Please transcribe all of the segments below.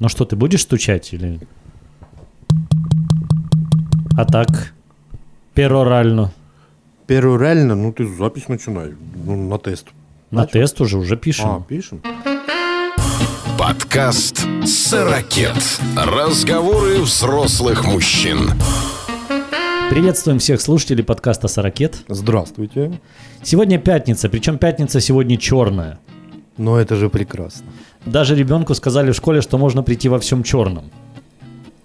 Ну что, ты будешь стучать или... А так, перорально. Перорально, ну ты запись начинай, ну, на тест. На тест уже, уже пишем. А, пишем? Подкаст «Сорокет». Разговоры взрослых мужчин. Приветствуем всех слушателей подкаста «Сорокет». Здравствуйте. Сегодня пятница, причем пятница сегодня черная. Но это же прекрасно. Даже ребенку сказали в школе, что можно прийти во всем черном.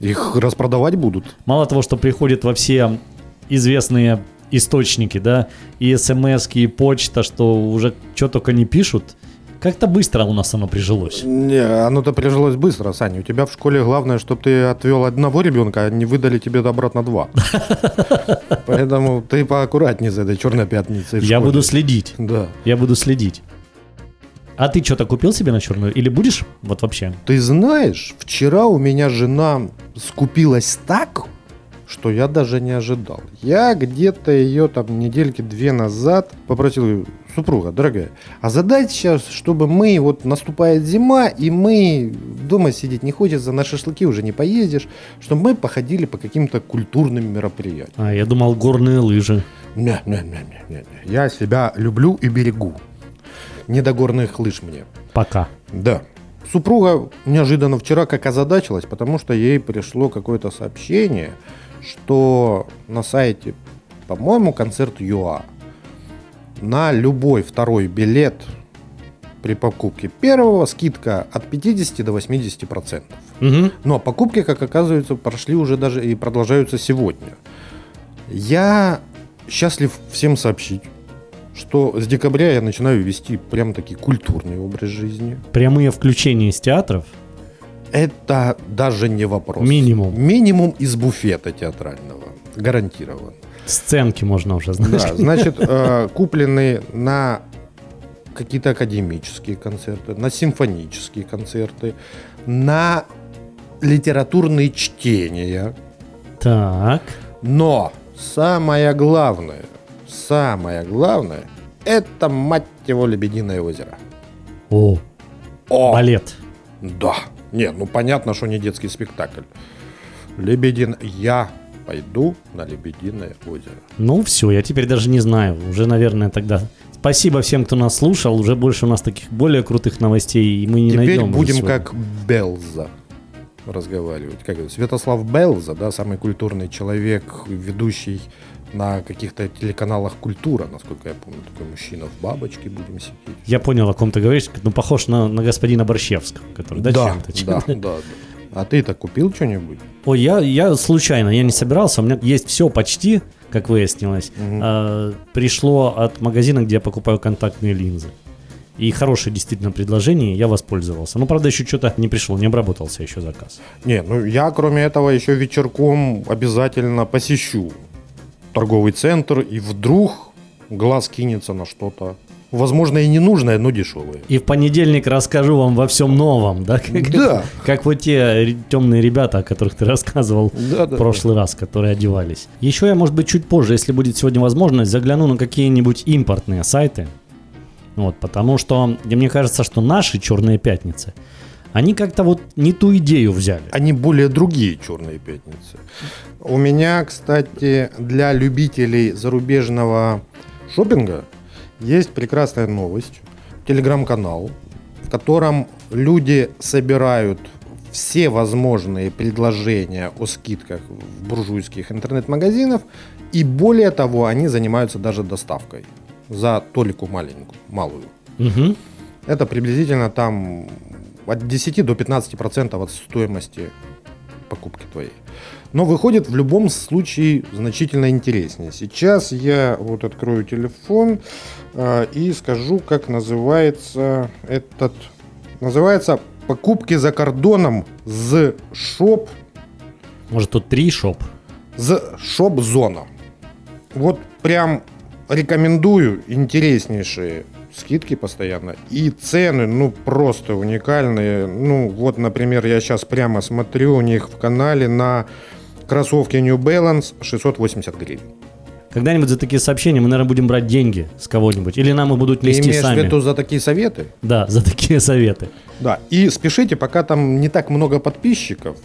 Их распродавать будут. Мало того, что приходит во все известные источники, да, и смс и почта, что уже что только не пишут, как-то быстро у нас оно прижилось. Не, оно-то прижилось быстро, Саня. У тебя в школе главное, чтобы ты отвел одного ребенка, а не выдали тебе обратно два. Поэтому ты поаккуратнее за этой черной пятницей. Я буду следить. Да. Я буду следить. А ты что-то купил себе на черную? Или будешь? Вот вообще. Ты знаешь, вчера у меня жена скупилась так, что я даже не ожидал. Я где-то ее там недельки две назад попросил, супруга, дорогая, а задать сейчас, чтобы мы, вот наступает зима, и мы дома сидеть не хочется, на шашлыки уже не поездишь, чтобы мы походили по каким-то культурным мероприятиям. А, я думал, горные лыжи. Не, не, не, не, не, не. Я себя люблю и берегу. Не до горных лыж мне. Пока. Да. Супруга неожиданно вчера как озадачилась, потому что ей пришло какое-то сообщение, что на сайте, по-моему, концерт ЮА на любой второй билет при покупке первого скидка от 50 до 80 процентов. Угу. Но покупки, как оказывается, прошли уже даже и продолжаются сегодня. Я счастлив всем сообщить, что с декабря я начинаю вести прям таки культурный образ жизни. Прямые включения из театров. Это даже не вопрос. Минимум. Минимум из буфета театрального. Гарантирован. Сценки можно уже, знаешь. Да, значит, э, куплены на какие-то академические концерты, на симфонические концерты, на литературные чтения. Так. Но самое главное, самое главное, это, мать его, «Лебединое озеро». О, О, балет. Да. Не, ну понятно, что не детский спектакль. Лебедин, я пойду на Лебединое озеро. Ну все, я теперь даже не знаю. Уже, наверное, тогда... Спасибо всем, кто нас слушал. Уже больше у нас таких более крутых новостей и мы не Теперь найдем. уже будем как Белза разговаривать. Как это? Святослав Белза, да, самый культурный человек, ведущий на каких-то телеканалах «Культура», насколько я помню, такой мужчина в бабочке будем сидеть. Я понял, о ком ты говоришь. Ну, похож на, на господина Борщевского, который, да, да, чем-то? да, да, да. А ты-то купил что-нибудь? Ой, я, я случайно, я не собирался. У меня есть все почти, как выяснилось. Мгм. А, пришло от магазина, где я покупаю контактные линзы. И хорошее действительно предложение, я воспользовался. Ну, правда, еще что-то не пришло, не обработался еще заказ. Не, ну я кроме этого еще вечерком обязательно посещу торговый центр, и вдруг глаз кинется на что-то, возможно, и ненужное, но дешевое. И в понедельник расскажу вам во всем новом, да? Как, Да. как вот те темные ребята, о которых ты рассказывал Да, да, в прошлый раз, которые одевались. Еще я, может быть, чуть позже, если будет сегодня возможность, загляну на какие-нибудь импортные сайты. Вот, потому что мне кажется, что наши черные пятницы, они как-то вот не ту идею взяли. Они более другие черные пятницы. У меня, кстати, для любителей зарубежного шопинга есть прекрасная новость. Телеграм-канал, в котором люди собирают все возможные предложения о скидках в буржуйских интернет-магазинах. И более того, они занимаются даже доставкой за толику маленькую, малую. Мгм. Это приблизительно там от 10 до 15 процентов от стоимости покупки твоей. Но выходит в любом случае значительно интереснее. Сейчас я вот открою телефон э, и скажу, как называется этот... Называется «Покупки за кордоном з шоп Может, тут три шоп? з шоп-зона». Вот прям рекомендую интереснейшие скидки постоянно. И цены, ну, просто уникальные. Ну, вот, например, я сейчас прямо смотрю у них в канале на кроссовки New Balance 680 гривен. Когда-нибудь за такие сообщения мы, наверное, будем брать деньги с кого-нибудь. Или нам их будут Ты нести имеешь сами. в виду за такие советы? Да, за такие советы. Да. И спешите, пока там не так много подписчиков.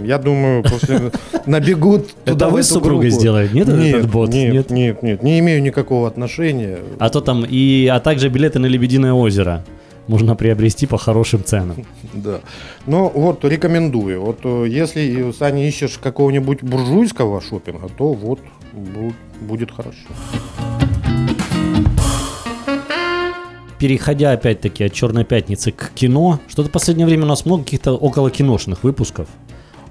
Я думаю, после набегут туда, вы с супругой сделали, нет, этот бот? Нет, Нет? нет, нет, не имею никакого отношения. А то там и, а также билеты на Лебединое озеро можно приобрести по хорошим ценам. Да. Но вот рекомендую. Вот э, если, Саня, ищешь какого-нибудь буржуйского шопинга, то вот бу- будет хорошо. Переходя опять-таки от Черной пятницы к кино, что-то в последнее время у нас много каких-то около киношных выпусков.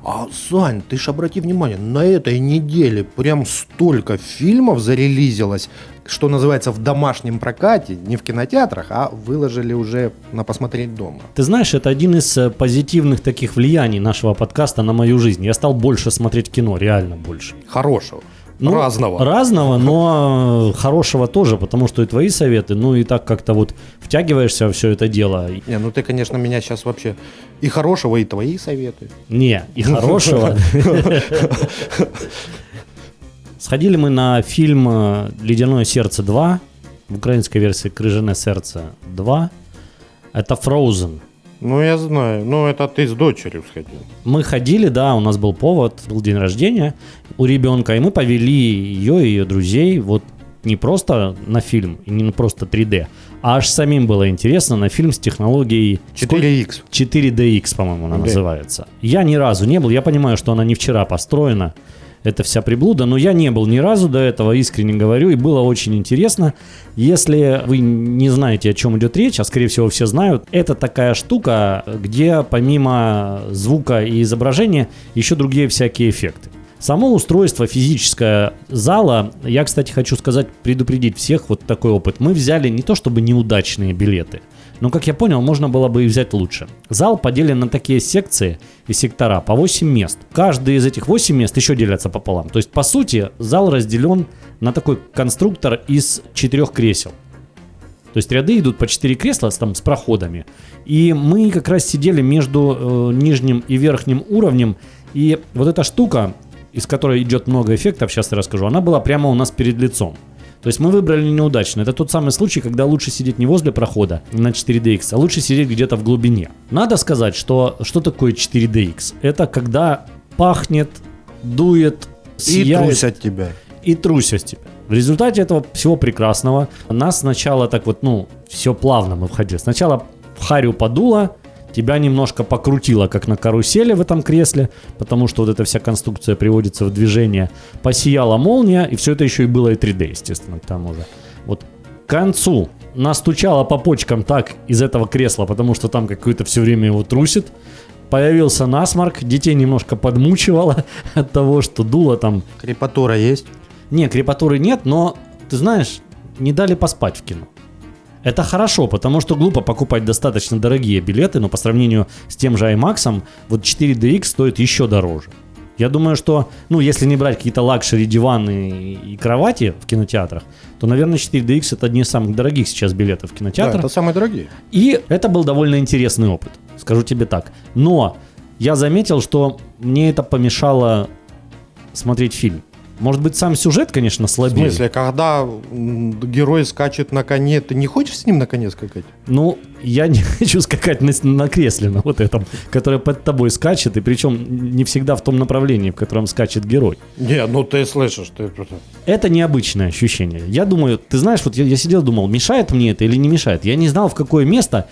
А, Сань, ты ж обрати внимание, на этой неделе прям столько фильмов зарелизилось, что называется в домашнем прокате, не в кинотеатрах, а выложили уже на посмотреть дома. Ты знаешь, это один из э, позитивных таких влияний нашего подкаста на мою жизнь. Я стал больше смотреть кино, реально больше. Хорошего. Ну, разного. Разного, но хорошего тоже, потому что и твои советы, ну и так как-то вот втягиваешься во все это дело. Не, ну ты, конечно, меня сейчас вообще и хорошего, и твои советы. Не, и хорошего. Сходили мы на фильм «Ледяное сердце 2», в украинской версии «Крыжине сердце 2». Это Frozen. Ну, я знаю. Ну, это ты с дочерью сходил. Мы ходили, да, у нас был повод, был день рождения у ребенка, и мы повели ее и ее друзей вот не просто на фильм, не просто 3D, а аж самим было интересно на фильм с технологией 4Х. 4DX, по-моему, она Да. называется. Я ни разу не был, я понимаю, что она не вчера построена, это вся приблуда, но я не был ни разу до этого, искренне говорю, и было очень интересно. Если вы не знаете, о чем идет речь, а скорее всего все знают, это такая штука, где помимо звука и изображения еще другие всякие эффекты. Само устройство физическое зала, я, кстати, хочу сказать, предупредить всех вот такой опыт. Мы взяли не то чтобы неудачные билеты, но, как я понял, можно было бы и взять лучше. Зал поделен на такие секции и сектора по 8 мест. Каждый из этих 8 мест еще делятся пополам. То есть, по сути, зал разделен на такой конструктор из четырех кресел. То есть ряды идут по 4 кресла с, там, с проходами. И мы как раз сидели между э, нижним и верхним уровнем. И вот эта штука, из которой идет много эффектов, сейчас я расскажу, она была прямо у нас перед лицом. То есть мы выбрали неудачно. Это тот самый случай, когда лучше сидеть не возле прохода на 4DX, а лучше сидеть где-то в глубине. Надо сказать, что что такое 4DX? Это когда пахнет, дует, И сияет трусят тебя. и трусость тебя. В результате этого всего прекрасного нас сначала так вот, ну, все плавно мы входили. Сначала в харю подуло, тебя немножко покрутило, как на карусели в этом кресле, потому что вот эта вся конструкция приводится в движение. Посияла молния, и все это еще и было и 3D, естественно, к тому же. Вот к концу настучало по почкам так из этого кресла, потому что там какое-то все время его трусит. Появился насморк, детей немножко подмучивало от того, что дуло там Крепатура есть? не, крепатуры нет, но, ты знаешь, не дали поспать в кино. Это хорошо, потому что глупо покупать достаточно дорогие билеты, но по сравнению с тем же IMAX, вот 4DX стоит еще дороже. Я думаю, что, ну, если не брать какие-то luxury, диваны и, кровати в кинотеатрах, то, наверное, 4DX это одни из самых дорогих сейчас билетов в Да, кинотеатр. это самые дорогие. И это был довольно интересный опыт, скажу тебе так. Но я заметил, что мне это помешало смотреть фильм. Может быть, сам сюжет, конечно, В слабее. смысле, когда герой скачет на коне, ты не хочешь с ним на коне скакать? Ну, я не хочу скакать на, на кресле, на вот этом, которое под тобой скачет, и причем не всегда в том направлении, в котором скачет герой. Не, ну ты слышишь, ты это- Это необычное ощущение. Я думаю, ты знаешь, вот я, я сидел, думал, мешает мне это или не мешает. Я не знал, в какое место,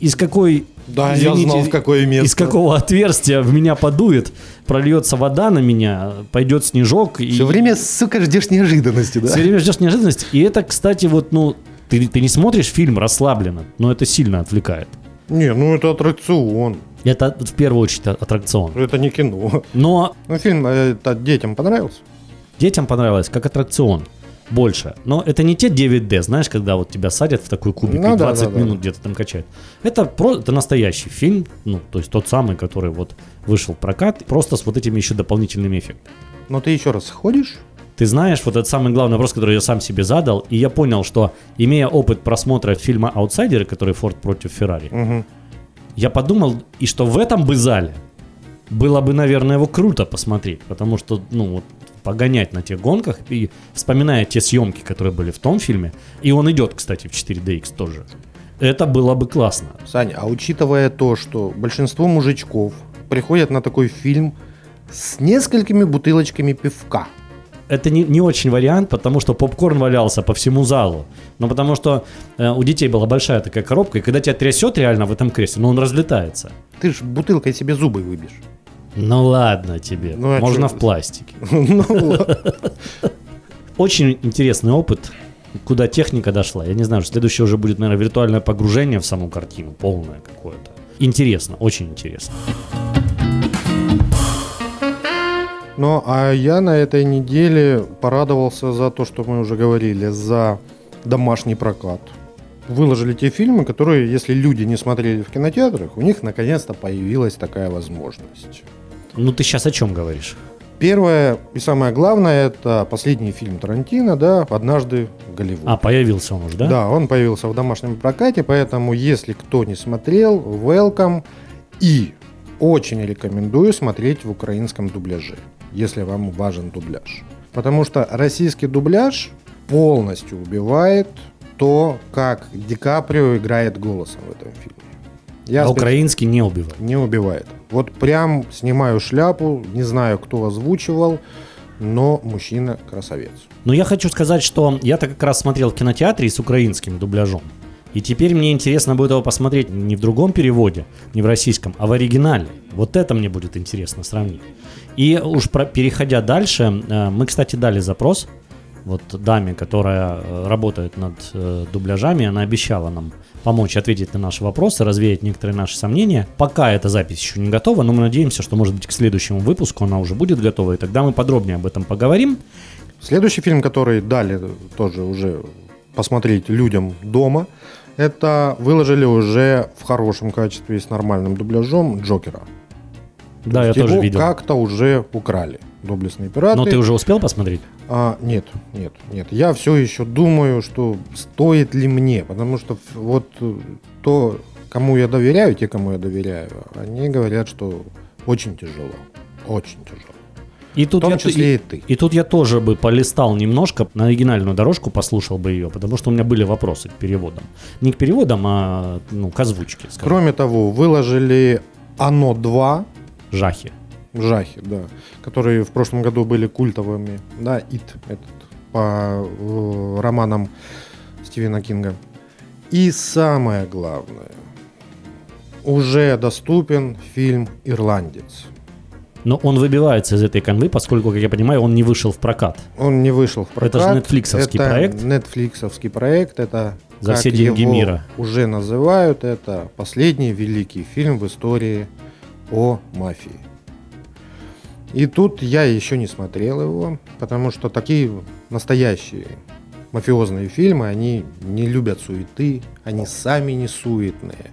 из какой... Да, я знал, в какое место. Из какого отверстия в меня подует, прольется вода на меня, пойдет снежок. И... Все время, сука, ждешь неожиданности, да? Все время ждешь неожиданности. И это, кстати, вот, ну, ты, ты не смотришь фильм расслабленно, но это сильно отвлекает. Не, ну это аттракцион. Это в первую очередь а- аттракцион. Это не кино. Но Ну, фильм это детям понравился? детям понравилось как аттракцион больше. Но это не те 9D, знаешь, когда вот тебя садят в такой кубик Ну и да, 20 да, да. минут где-то там качают. Это, про, это настоящий фильм, ну, то есть тот самый, который вот вышел в прокат, просто с вот этими еще дополнительными эффектами. Но ты еще раз сходишь? Ты знаешь, вот этот самый главный вопрос, который я сам себе задал, и я понял, что имея опыт просмотра фильма «Аутсайдеры», который «Форд против Феррари», Угу. я подумал, и что в этом бы зале было бы, наверное, его круто посмотреть, потому что, ну, вот погонять на тех гонках и вспоминая те съемки, которые были в том фильме, и он идет, кстати, в 4DX тоже, это было бы классно. Саня, а учитывая то, что большинство мужичков приходят на такой фильм с несколькими бутылочками пивка, это не, не очень вариант, потому что попкорн валялся по всему залу. Но потому что э, у детей была большая такая коробка, и когда тебя трясет реально в этом кресле, ну он разлетается. ты ж бутылкой себе зубы выбьешь. Ну ладно тебе, Ну, а можно чё? в пластике. Ну. Очень интересный опыт, куда техника дошла. Я не знаю, следующее уже будет, наверное, виртуальное погружение в саму картину, полное какое-то. Интересно, очень интересно. Ну, а я на этой неделе порадовался за то, что мы уже говорили, за домашний прокат. Выложили те фильмы, которые, если люди не смотрели в кинотеатрах, у них наконец-то появилась такая возможность. Ну ты сейчас о чем говоришь? Первое и самое главное, это последний фильм Тарантино, да, «Однажды в Голливуде». А, появился он уже, да? Да, он появился в домашнем прокате, поэтому если кто не смотрел, welcome. И очень рекомендую смотреть в украинском дубляже, если вам важен дубляж. Потому что российский дубляж полностью убивает то, как Ди Каприо играет голосом в этом фильме. Я а украинский не убивает. не убивает. Вот прям снимаю шляпу, не знаю, кто озвучивал, но мужчина красавец. Но я хочу сказать, что я-то как раз смотрел в кинотеатре с украинским дубляжом. И теперь мне интересно будет его посмотреть не в другом переводе, не в российском, а в оригинале. Вот это мне будет интересно сравнить. И уж про- переходя дальше, э, мы, кстати, дали запрос вот даме, которая э, работает над э, дубляжами, она обещала нам помочь ответить на наши вопросы, развеять некоторые наши сомнения. Пока эта запись еще не готова, но мы надеемся, что, может быть, к следующему выпуску она уже будет готова, и тогда мы подробнее об этом поговорим. Следующий фильм, который дали тоже уже посмотреть людям дома, это выложили уже в хорошем качестве и с нормальным дубляжом Джокера. Да, я Его тоже видел. как-то уже украли доблестные пираты. Но ты уже успел посмотреть? А, нет, нет, нет. Я все еще думаю, что стоит ли мне, потому что вот э, то, кому я доверяю, те, кому я доверяю, они говорят, что очень тяжело, очень тяжело. И В тут, том я, числе и, и ты. и тут я тоже бы полистал немножко на оригинальную дорожку, послушал бы ее, потому что у меня были вопросы к переводам. Не к переводам, а ну, к озвучке, скажем. Кроме того, выложили «Оно 2», Жахи. Жахи, да, которые в прошлом году были культовыми, да, Ит, этот, по э, романам Стивена Кинга. И самое главное, уже доступен фильм «Ирландец». Но он выбивается из этой канвы, поскольку, как я понимаю, он не вышел в прокат. Он не вышел в прокат. Это же нетфликсовский Это проект. нетфликсовский проект. Это, За все деньги его мира. уже называют, это последний великий фильм в истории о мафии. И тут я еще не смотрел его, потому что такие настоящие мафиозные фильмы, они не любят суеты, они сами не суетные.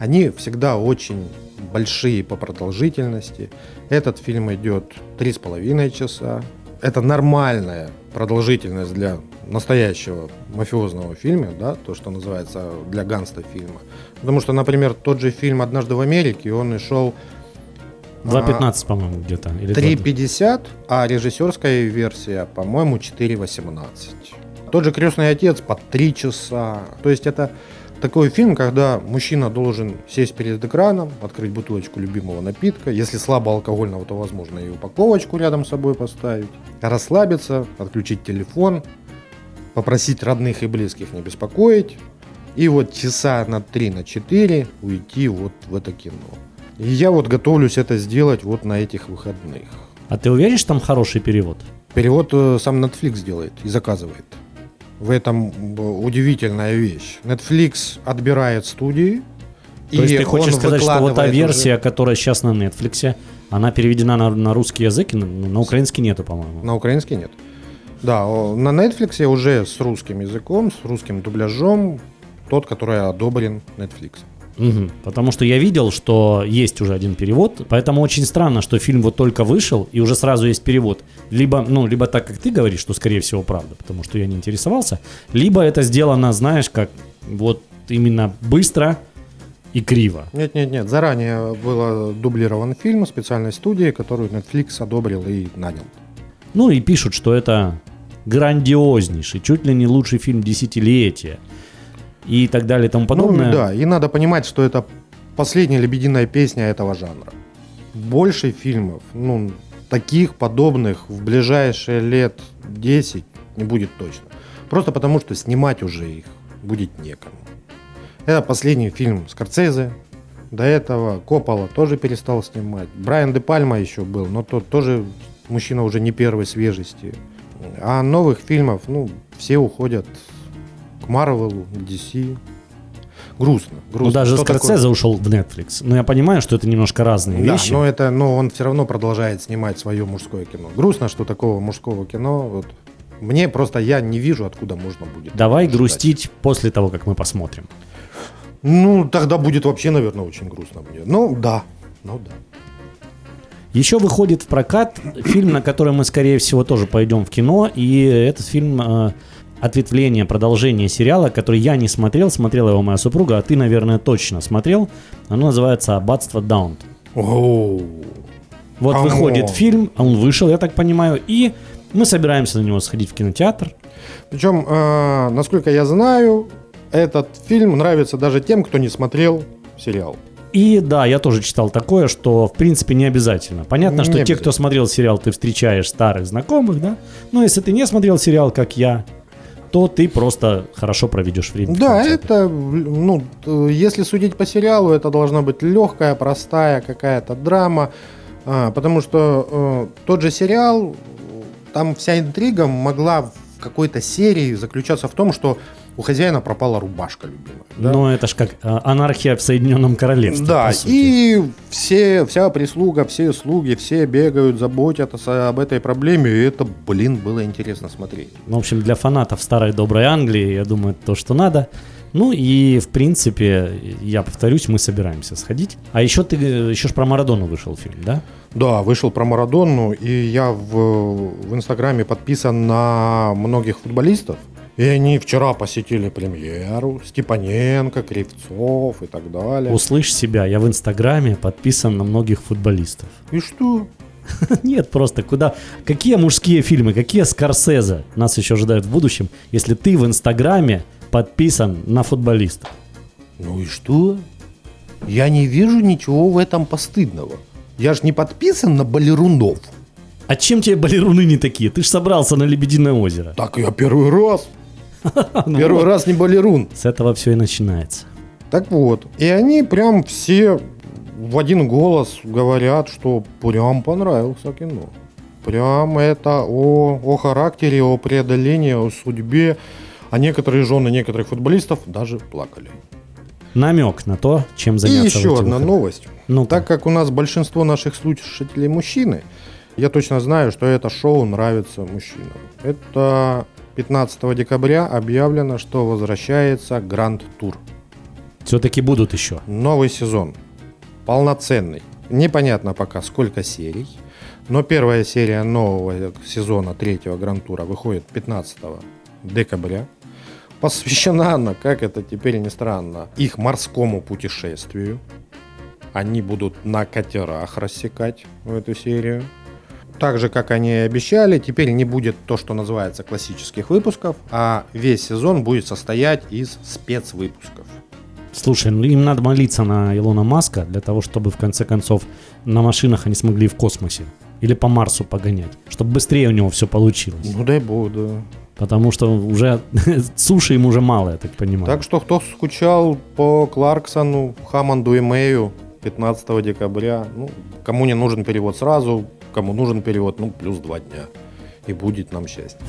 Они всегда очень большие по продолжительности. Этот фильм идет три с половиной часа. Это нормальная продолжительность для настоящего мафиозного фильма, да, то, что называется для ганста фильма. Потому что, например, тот же фильм «Однажды в Америке», он и шел 2.15, по-моему, где-то. Или 3.50, а режиссерская версия, по-моему, 4.18. Тот же «Крестный отец» по 3 часа. То есть это такой фильм, когда мужчина должен сесть перед экраном, открыть бутылочку любимого напитка. Если слабо алкогольного, то возможно и упаковочку рядом с собой поставить. Расслабиться, отключить телефон, попросить родных и близких не беспокоить. И вот часа на 3, на 4 уйти вот в это кино. И я вот готовлюсь это сделать вот на этих выходных. А ты уверен, что там хороший перевод? Перевод э, сам Netflix делает и заказывает. В этом э, удивительная вещь. Netflix отбирает студии. То есть ты хочешь сказать, что вот та выкладывает уже- версия, которая сейчас на Netflix, она переведена на, на русский язык, и на, на украинский нету, по-моему. На украинский нет. Да, на Netflix уже с русским языком, с русским дубляжом, тот, который одобрен Netflix. Мгм. Потому что я видел, что есть уже один перевод, поэтому очень странно, что фильм вот только вышел и уже сразу есть перевод. Либо, ну, либо так, как ты говоришь, что скорее всего правда, потому что я не интересовался, либо это сделано, знаешь, как вот именно быстро и криво. Нет, нет, нет. Заранее был дублирован фильм специальной студии, которую Netflix одобрил и нанял. Ну и пишут, что это грандиознейший, чуть ли не лучший фильм десятилетия и так далее и тому подобное. Ну да, и надо понимать, что это последняя лебединая песня этого жанра. Больше фильмов, ну, таких подобных в ближайшие лет 10 не будет точно. Просто потому, что снимать уже их будет некому. Это последний фильм Скорцезе. До этого Коппола тоже перестал снимать. Брайан Де Пальма еще был, но тот тоже мужчина уже не первой свежести. А новых фильмов, ну, все уходят к Марвелу, к DC. Грустно, грустно. Ну, даже Что Скорсезе такое? ушел в Netflix. Но я понимаю, что это немножко разные Да, вещи. но это, но он все равно продолжает снимать свое мужское кино. Грустно, что такого мужского кино, вот, мне просто я не вижу, откуда можно будет. Давай грустить после того, как мы посмотрим. Ну, тогда будет вообще, наверное, очень грустно мне. Ну, да, ну да. Еще выходит в прокат фильм, на который мы, скорее всего, тоже пойдем в кино. И этот фильм э, ответвление, продолжение сериала, который я не смотрел, смотрела его моя супруга, а ты, наверное, точно смотрел. Оно называется «Аббатство Даунт». Оу. Вот выходит фильм, он вышел, я так понимаю, и мы собираемся на него сходить в кинотеатр. Причем, э, насколько я знаю, этот фильм нравится даже тем, кто не смотрел сериал. И да, я тоже читал такое, что в принципе не обязательно. Понятно, Не что те, обязательно. кто смотрел сериал, ты встречаешь старых знакомых, да? Но если ты не смотрел сериал, как я, то ты просто хорошо проведешь время. Да, это, ну, э, если судить по сериалу, это должна быть легкая, простая какая-то драма, а, потому что э, тот же сериал, там вся интрига могла в какой-то серии заключаться в том, что у хозяина пропала рубашка любимая. да? Но это ж как а, анархия в Соединенном Королевстве. Да, и все, вся прислуга, все слуги, все бегают, заботятся об этой проблеме, и это, блин, было интересно смотреть. Ну, В общем, для фанатов старой доброй Англии, я думаю, это то, что надо. Ну и, в принципе, я повторюсь, мы собираемся сходить. А еще ты, еще ж про Марадону вышел фильм, да? Да, вышел про Марадонну, и я в, в Инстаграме подписан на многих футболистов. И они вчера посетили премьеру, Степаненко, Кривцов и так далее. Услышь себя, я в Инстаграме подписан на многих футболистов. И что? Нет, просто куда... Какие мужские фильмы, какие Скорсезе нас еще ожидают в будущем, если ты в Инстаграме подписан на футболистов? Ну и что? Я не вижу ничего в этом постыдного. Я ж не подписан на балерунов. А чем тебе балеруны не такие? Ты ж собрался на Лебединое озеро. Так я первый раз. Ну Первый раз не балерун. С этого все и начинается. Так вот, и они прям все в один голос говорят, что прям понравился кино. Прям это о, о характере, о преодолении, о судьбе. А некоторые жены некоторых футболистов даже плакали. Намек на то, чем И заняться. в еще одна выходные. новость. Ну, Так как у нас большинство наших слушателей мужчины, я точно знаю, что это шоу нравится мужчинам. Это 15 декабря объявлено, что возвращается Гранд Тур. все-таки будут еще. Новый сезон. Полноценный. Непонятно пока сколько серий. Но первая серия нового сезона третьего Гранд-тура выходит 15 декабря. Посвящена она, как это теперь не странно, их морскому путешествию. Они будут на катерах рассекать в эту серию. Так же, как они и обещали, теперь не будет то, что называется классических выпусков, а весь сезон будет состоять из спецвыпусков. Слушай, ну им надо молиться на Илона Маска для того, чтобы в конце концов на машинах они смогли в космосе или по Марсу погонять, чтобы быстрее у него все получилось. Ну дай бог, да. Потому что уже суши им уже мало, я так понимаю. Так что кто скучал по Кларксону, Хаммонду и Мэю 15 декабря, ну, кому не нужен перевод сразу, кому нужен перевод, ну, плюс два дня. И будет нам счастье.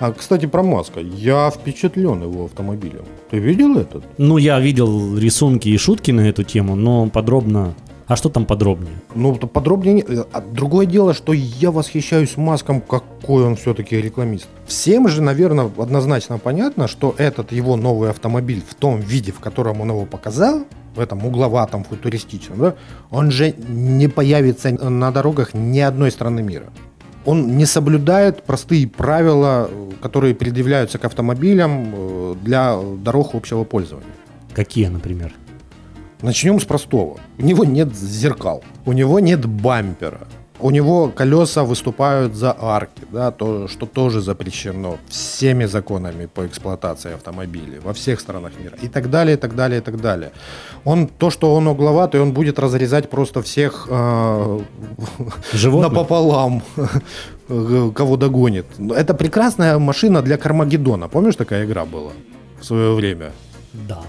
А, кстати, про Маска. Я впечатлен его автомобилем. Ты видел этот? Ну, я видел рисунки и шутки на эту тему, но подробно... А что там подробнее? Ну, подробнее. не- а Другое дело, что я восхищаюсь Маском, какой он все-таки рекламист. Всем же, наверное, однозначно понятно, что этот его новый автомобиль в том виде, в котором он его показал, в этом угловатом, футуристичном, да, он же не появится на дорогах ни одной страны мира. Он не соблюдает простые правила, которые предъявляются к автомобилям э, для дорог общего пользования. Какие, например? Начнем с простого. У него нет зеркал, у него нет бампера, у него колеса выступают за арки, да, то, что тоже запрещено всеми законами по эксплуатации автомобилей во всех странах мира. И так далее, и так далее, и так далее. Он, то, что он угловатый, он будет разрезать просто всех э, напополам, кого догонит. Это прекрасная машина для Кармагеддона. Помнишь, такая игра была в свое время? Да.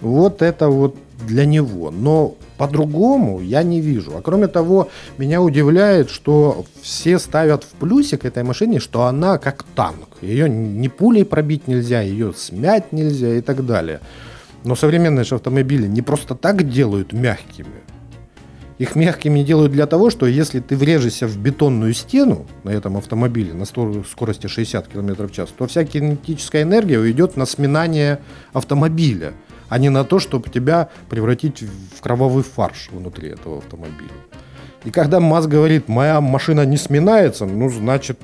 Вот это вот для него. Но по-другому я не вижу. А кроме того, меня удивляет, что все ставят в плюсик этой машине, что она как танк. Ее ни пулей пробить нельзя, ее смять нельзя и так далее. Но современные же автомобили не просто так делают мягкими. Их мягкими делают для того, что если ты врежешься в бетонную стену на этом автомобиле на скорости 60 км в час, то вся кинетическая энергия уйдет на сминание автомобиля а не на то, чтобы тебя превратить в кровавый фарш внутри этого автомобиля. И когда МАЗ говорит, моя машина не сминается, ну, значит,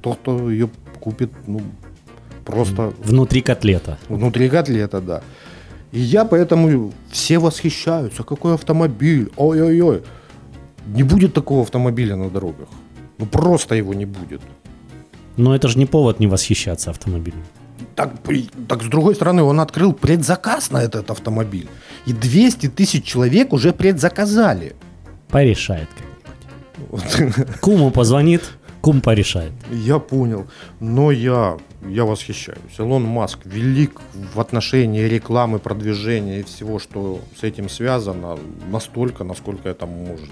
тот, кто ее купит, ну, просто... Внутри котлета. Внутри котлета, да. И я поэтому все восхищаются, какой автомобиль, ой-ой-ой. Не будет такого автомобиля на дорогах. Ну просто его не будет. Но это же не повод не восхищаться автомобилем так, так с другой стороны, он открыл предзаказ на этот автомобиль. И 200 тысяч человек уже предзаказали. Порешает как-нибудь. Куму позвонит, кум порешает. Я понял. Но я, я восхищаюсь. Илон Маск велик в отношении рекламы, продвижения и всего, что с этим связано, настолько, насколько это может.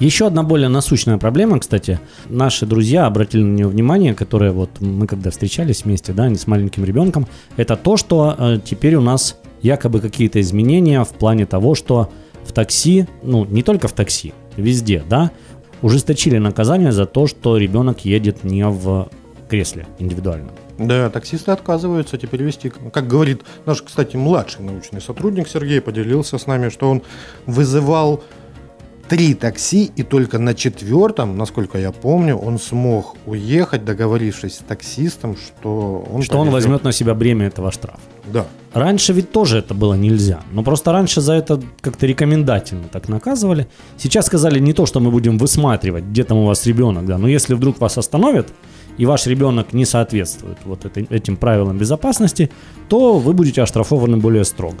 Еще одна более насущная проблема, кстати, наши друзья обратили на нее внимание, которые вот мы когда встречались вместе, да, они с маленьким ребенком, это то, что э, теперь у нас якобы какие-то изменения в плане того, что в такси, ну не только в такси, везде, да, ужесточили наказание за то, что ребенок едет не в кресле индивидуально. Да, таксисты отказываются теперь вести. Как говорит наш, кстати, младший научный сотрудник Сергей, поделился с нами, что он вызывал три такси, и только на четвертом, насколько я помню, он смог уехать, договорившись с таксистом, что он... Что он возьмет на себя бремя этого штрафа. Да. Раньше ведь тоже это было нельзя. Но просто раньше за это как-то рекомендательно так наказывали. Сейчас сказали не то, что мы будем высматривать, где там у вас ребенок, да, но если вдруг вас остановят, и ваш ребенок не соответствует вот этим правилам безопасности, то вы будете оштрафованы более строго.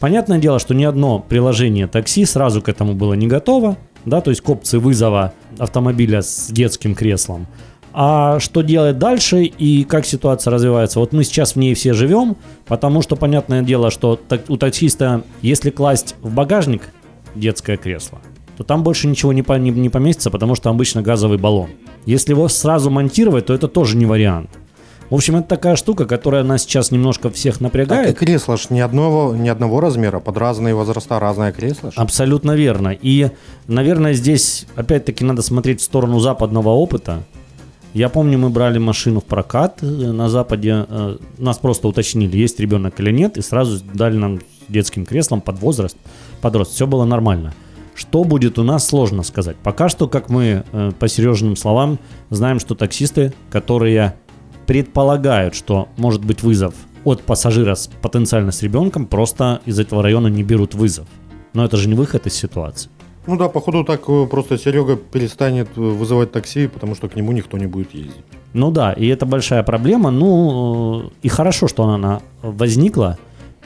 Понятное дело, что ни одно приложение такси сразу к этому было не готово, да, то есть к опции вызова автомобиля с детским креслом. А что делать дальше и как ситуация развивается? Вот мы сейчас в ней все живем, потому что понятное дело, что у таксиста, если класть в багажник детское кресло, то там больше ничего не, не, не поместится, потому что обычно газовый баллон. Если его сразу монтировать, то это тоже не вариант. В общем, это такая штука, которая нас сейчас немножко всех напрягает. Так и кресло ж ни одного, ни одного размера, под разные возраста разное кресло. Ж. Абсолютно верно. И, наверное, здесь опять-таки надо смотреть в сторону западного опыта. Я помню, мы брали машину в прокат э, на Западе. Э, нас просто уточнили, есть ребенок или нет, и сразу дали нам детским креслом под возраст, подрост. Все было нормально. Что будет у нас, сложно сказать. Пока что, как мы э, по Сережным словам, знаем, что таксисты, которые предполагают, что может быть вызов от пассажира с, потенциально с ребенком, просто из этого района не берут вызов. Но это же не выход из ситуации. Ну да, походу так э, просто Серега перестанет э, вызывать такси, потому что к нему никто не будет ездить. Ну да, и это большая проблема. Ну э, и хорошо, что она возникла,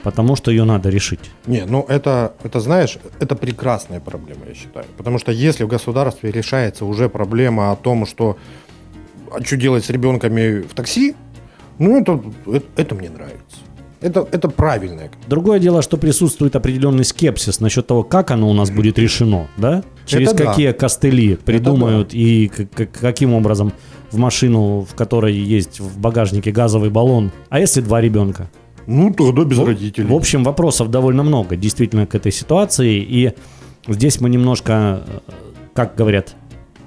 потому что ее надо решить. Не, ну это, это знаешь, это прекрасная проблема, я считаю. Потому что если в государстве решается уже проблема о том, что а что делать с ребенками в такси? Ну, это, это, это мне нравится. Это, это правильно. Другое дело, что присутствует определенный скепсис насчет того, как оно у нас будет решено, да? Через это какие да. костыли придумают да. и к- каким образом в машину, в которой есть в багажнике газовый баллон. А если два ребенка? Ну, тогда без в, родителей. В общем, вопросов довольно много действительно к этой ситуации. И здесь мы немножко, э, как говорят,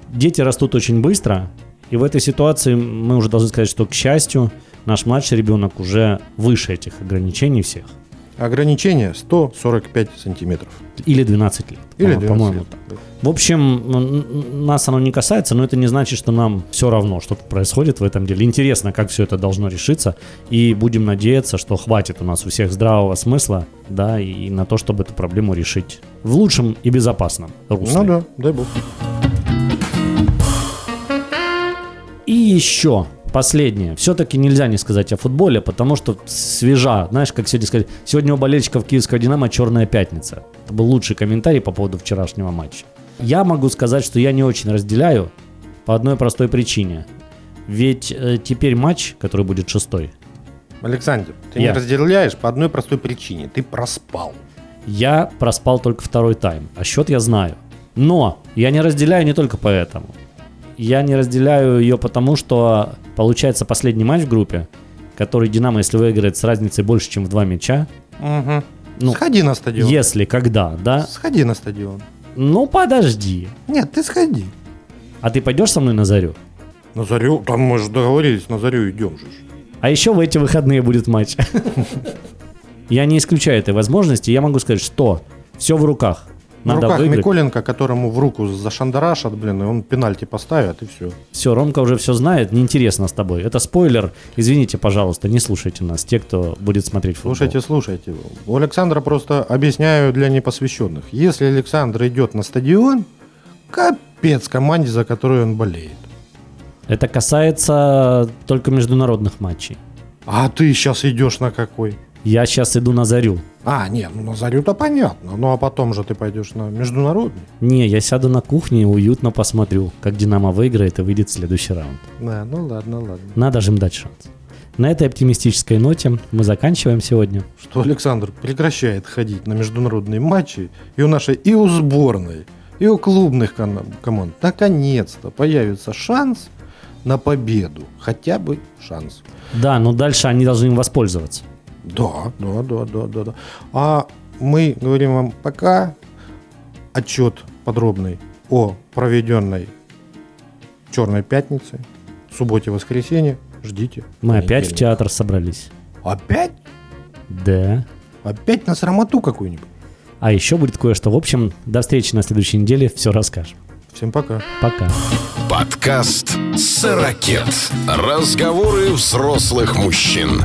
дети растут очень быстро, и в этой ситуации мы уже должны сказать, что, к счастью, наш младший ребенок уже выше этих ограничений всех. Ограничение 145 сантиметров. Или 12 лет. Или по- 12 по-моему, лет. так. В общем, нас оно не касается, но это не значит, что нам все равно, что происходит в этом деле. Интересно, как все это должно решиться. И будем надеяться, что хватит у нас у всех здравого смысла, да, и на то, чтобы эту проблему решить в лучшем и безопасном русле. Ну да, дай бог. Еще последнее. Все-таки нельзя не сказать о футболе, потому что свежа. Знаешь, как сегодня сказать, сегодня у болельщиков Киевского Динамо черная пятница. Это был лучший комментарий по поводу вчерашнего матча. Я могу сказать, что я не очень разделяю по одной простой причине. Ведь э, теперь матч, который будет шестой, Александр, ты Я. не разделяешь по одной простой причине. Ты проспал. я проспал только второй тайм, а счет я знаю. Но я не разделяю не только поэтому. Я не разделяю ее потому, что получается последний матч в группе, который Динамо, если выиграет с разницей больше, чем в два мяча, Угу. Ну, сходи на стадион. если, когда, да? Сходи на стадион. Ну, подожди. Нет, ты сходи. А ты пойдешь со мной на зарю? На зарю, там мы же договорились, на зарю идем же. А еще в эти выходные будет матч. Я не исключаю этой возможности. Я могу сказать, что все в руках. На Надо руках выиграть. Миколенко, которому в руку зашандарашат, блин, и он пенальти поставит, и все. Все, Ромка уже все знает, неинтересно с тобой. Это спойлер. Извините, пожалуйста, не слушайте нас, те, кто будет смотреть футбол. Слушайте, слушайте. У Александра просто объясняю для непосвященных. Если Александр идет на стадион, капец команде, за которую он болеет. Это касается только международных матчей. А ты сейчас идешь на какой? Я сейчас иду на зарю. А, нет, ну на зарю-то понятно. Ну а потом же ты пойдешь на международный. Не, я сяду на кухне и уютно посмотрю, как Динамо выиграет и выйдет в следующий раунд. Да, ну ладно, ладно. Надо же им дать шанс. На этой оптимистической ноте мы заканчиваем сегодня. Что Александр прекращает ходить на международные матчи, и у нашей и у сборной, и у клубных команд наконец-то появится шанс на победу. Хотя бы шанс. Да, но дальше они должны им воспользоваться. Да, да, да, да, да, да. А мы говорим вам пока отчет подробный о проведенной Черной пятнице, субботе, воскресенье. Ждите. Мы опять в театр собрались. Опять? Да. Опять на срамоту какую-нибудь. А еще будет кое-что. В общем, до встречи на следующей неделе. Все расскажем. Всем пока. Пока. Подкаст «Сорокет». Разговоры взрослых мужчин.